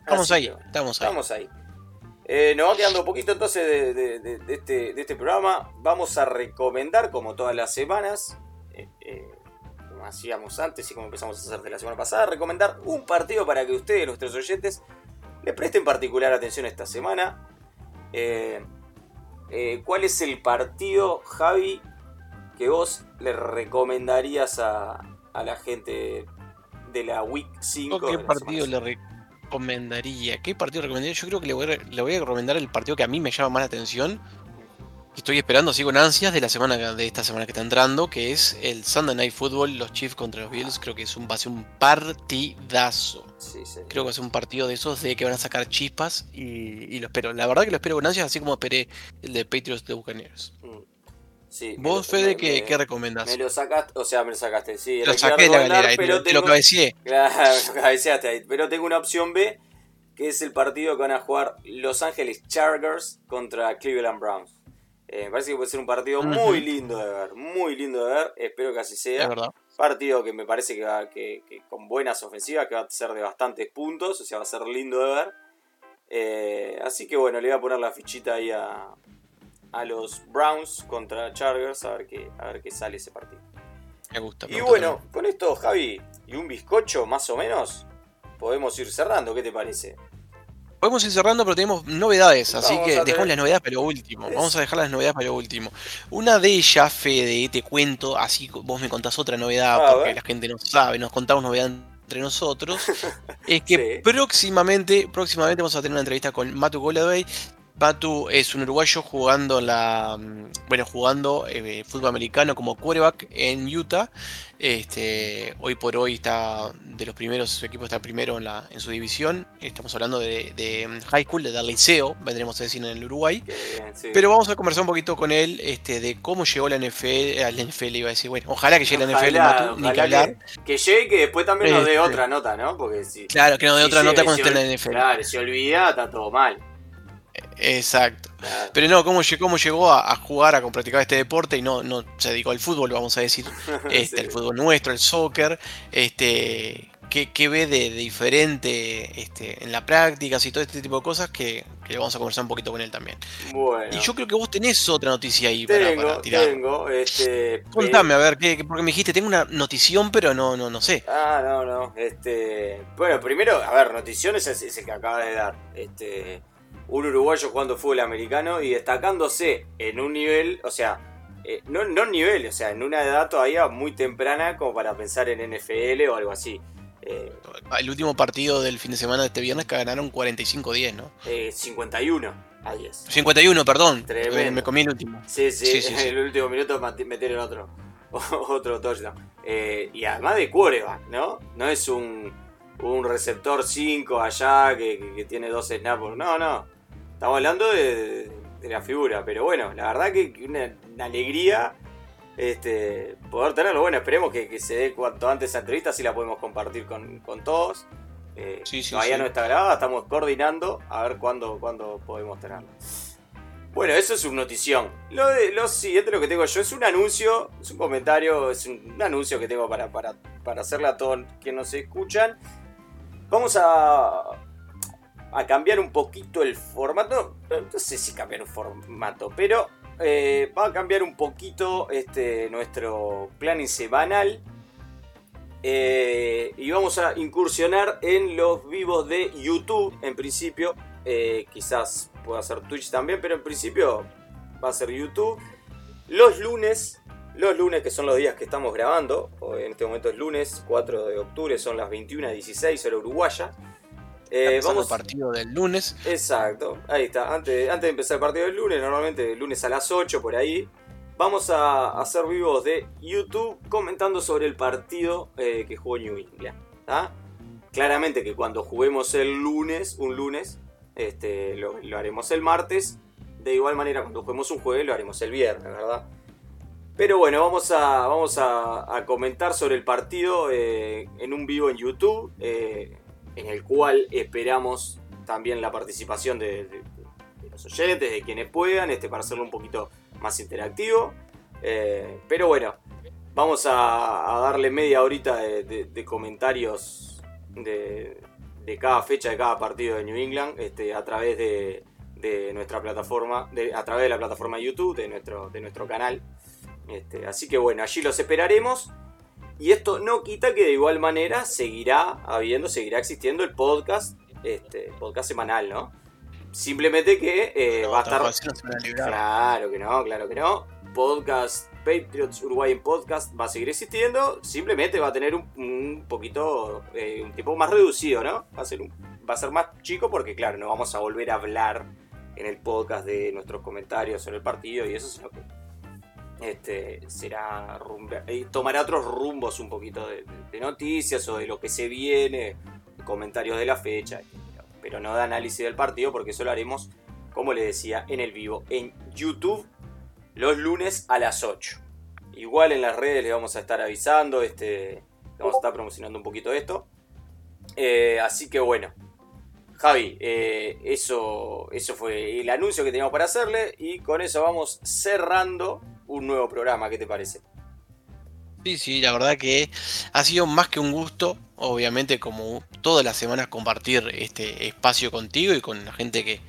Estamos Así ahí, que, estamos ahí. Estamos ahí. Eh, nos va quedando un poquito entonces de- de- de este, de este programa. Vamos a recomendar, como todas las semanas, eh, como hacíamos antes y como empezamos a hacer de la semana pasada, recomendar un partido para que ustedes, nuestros oyentes, le presten particular atención esta semana. Eh, eh, ¿Cuál es el partido, Javi, que vos le recomendarías a, a la gente de la Week 5? ¿Qué partido le recomendaría? ¿Qué partido recomendaría? Yo creo que le voy, a, re- le voy a recomendar el partido que a mí me llama más la atención. Estoy esperando así con ansias de la semana de esta semana que está entrando, que es el Sunday Night Football, los Chiefs contra los Bills. Creo que es un, va a ser un partidazo. Sí, sí. Creo que va a ser un partido de esos de que van a sacar chispas y, y lo espero. La verdad que lo espero con ansias, así como esperé el de Patriots de Buccaneers. Mm. Sí, me Vos, lo- Fede, me- ¿qué, me- qué recomendás? Me lo sacaste, o sea, me lo sacaste, sí. Lo saqué de la galera, te, pero lo- te lo tengo- cabeceé. Claro, lo cabeceaste ahí. Pero tengo una opción B, que es el partido que van a jugar Los Ángeles Chargers contra Cleveland Browns. Eh, me parece que puede ser un partido muy lindo de ver, muy lindo de ver. Espero que así sea. Es verdad. Partido que me parece que va que, que con buenas ofensivas, que va a ser de bastantes puntos, o sea, va a ser lindo de ver. Eh, así que bueno, le voy a poner la fichita ahí a, a los Browns contra Chargers, a ver qué, a ver qué sale ese partido. Me gusta. me Y gusta bueno, también. con esto, Javi, y un bizcocho más o menos, podemos ir cerrando, ¿qué te parece? Podemos ir cerrando, pero tenemos novedades, así Vamos que dejamos tener- las novedades para lo último. Es- Vamos a dejar las novedades para lo último. Una de ellas, Fede, te cuento, así vos me contás otra novedad, A porque ver. la gente no sabe, nos contamos novedad entre nosotros. es que Sí. próximamente, próximamente vamos a tener una entrevista con Matu Goladway. Matu es un uruguayo jugando en la. mm, Bueno, jugando eh, fútbol americano como quarterback en Utah. Este, hoy por hoy está de los primeros, su equipo está primero en, la, en su división. Estamos hablando de, de high school, de liceo, vendremos a decir en el Uruguay. Sí. Pero vamos a conversar un poquito con él este, de cómo llegó la NFL, al NFL iba a decir, bueno, ojalá que llegue la NFL, Ojalá, Matu, ni que ojalá hablar. Que, que llegue y que después también nos dé Este. otra nota, ¿no? Porque si. Claro, que nos dé si otra nota cuando esté en la NFL. Claro, si olvida, está todo mal. Exacto. Pero no, cómo, cómo llegó a, a jugar, a practicar este deporte y no, no se dedicó al fútbol, vamos a decir, este, Sí. el fútbol nuestro, el soccer, este, qué, qué ve de, de diferente este, en la práctica y todo este tipo de cosas que, que vamos a conversar un poquito con él también. Bueno. Y yo creo que vos tenés otra noticia ahí para, tengo, para tirar. tengo, este. Contame, a ver, ¿qué, qué- porque me dijiste, tengo una notición, pero no, no, no sé. Ah, no, no. Este. Bueno, primero, a ver, noticiones es, es el que acaba de dar. Este. Un uruguayo jugando fútbol americano y destacándose en un nivel, o sea, eh, no, no nivel, o sea, en una edad todavía muy temprana como para pensar en NFL o algo así. Eh, El último partido del fin de semana de este viernes que ganaron 45-10, ¿no? eh, 51 a 10. 51, perdón. Tremendo. Me, comí el último. Sí, sí, Sí, sí, en sí. el último minuto mate- metieron otro, otro touchdown. Eh, y además de quarterback, ¿no? No es un, un receptor 5 allá que, que- que tiene dos snaps. No, no. Estamos hablando de, de la figura. Pero bueno, la verdad que una, una alegría este, poder tenerlo. Bueno, esperemos que, que se dé cuanto antes esa entrevista, así la podemos compartir con, con todos. Eh, Sí, sí, todavía sí. no está grabada, estamos coordinando a ver cuándo, cuándo podemos tenerla. Bueno, eso es una notición. Lo, de, lo siguiente, lo que tengo yo, es un anuncio, es un comentario, es un, un anuncio que tengo para, para, para hacerle a todos que nos escuchan. Vamos a, a cambiar un poquito el formato. No, sé si cambiar un formato, pero eh, va a cambiar un poquito este, nuestro planning semanal. Eh, y vamos a incursionar en los vivos de YouTube en principio. Eh, quizás pueda ser Twitch también, pero en principio va a ser YouTube. Los lunes, los lunes que son los días que estamos grabando, en este momento es lunes 4 de octubre, son las 21.16 hora uruguaya. Eh, vamos, el partido del lunes. Exacto, ahí está. Antes, antes de empezar el partido del lunes, normalmente el lunes a las 8 por ahí, vamos a hacer vivos de YouTube comentando sobre el partido eh, que jugó New England. ¿tá? Claramente que cuando juguemos el lunes, un lunes, este, lo, lo haremos el martes. De igual manera, cuando juguemos un jueves, lo haremos el viernes, ¿verdad? Pero bueno, vamos a, vamos a, a comentar sobre el partido eh, en un vivo en YouTube. eh, en el cual esperamos también la participación de, los oyentes, de quienes puedan, este, para hacerlo un poquito más interactivo. Eh, pero bueno, vamos a, darle media horita de, comentarios de, cada fecha de cada partido de New England este, a través de, nuestra plataforma, a través de la plataforma YouTube, de nuestro, de nuestro canal. Este, así que bueno, allí los esperaremos. Y esto no quita que de igual manera seguirá habiendo, seguirá existiendo el podcast, este, podcast semanal, ¿no? Simplemente que eh, va a estar. Claro que no, claro que no. Podcast, Patriots Uruguay en podcast va a seguir existiendo. Simplemente va a tener un, un poquito, eh, un tipo más reducido, ¿no? Va a, ser un- va a ser más chico porque, claro, no vamos a volver a hablar en el podcast de nuestros comentarios sobre el partido y eso, sino que este, será eh, tomará otros rumbos un poquito de, noticias o de lo que se viene, comentarios de la fecha, pero, pero no de análisis del partido porque eso lo haremos como les decía, en el vivo, en YouTube, los lunes a las 8. Igual en las redes les vamos a estar avisando, este, vamos a estar promocionando un poquito esto. Eh, así que bueno, Javi, eh, eso, eso fue el anuncio que teníamos para hacerle y con eso vamos cerrando un nuevo programa, ¿qué te parece? Sí, sí, la verdad que ha sido más que un gusto, obviamente como todas las semanas compartir este espacio contigo y con la gente que,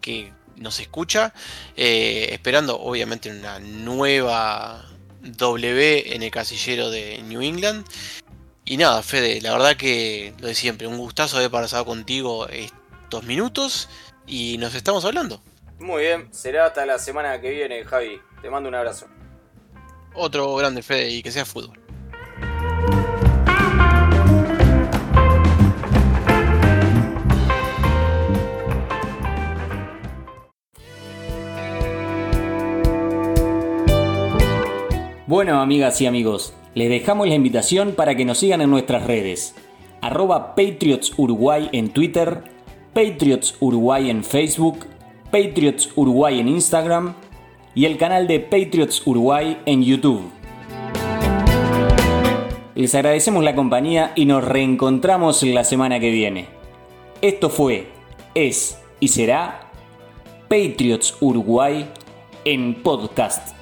que nos escucha, eh, esperando obviamente una nueva W en el casillero de New England. Y nada, Fede, la verdad que lo de siempre, un gustazo haber pasado contigo estos minutos y nos estamos hablando. Muy bien, será hasta la semana que viene, Javi. Te mando un abrazo. Otro grande Fede y que sea fútbol. Bueno, amigas y amigos, les dejamos la invitación para que nos sigan en nuestras redes. Arroba Patriots Uruguay en Twitter, Patriots Uruguay en Facebook, Patriots Uruguay en Instagram y el canal de Patriots Uruguay en YouTube. Les agradecemos la compañía y nos reencontramos la semana que viene. Esto fue, es y será Patriots Uruguay en podcast.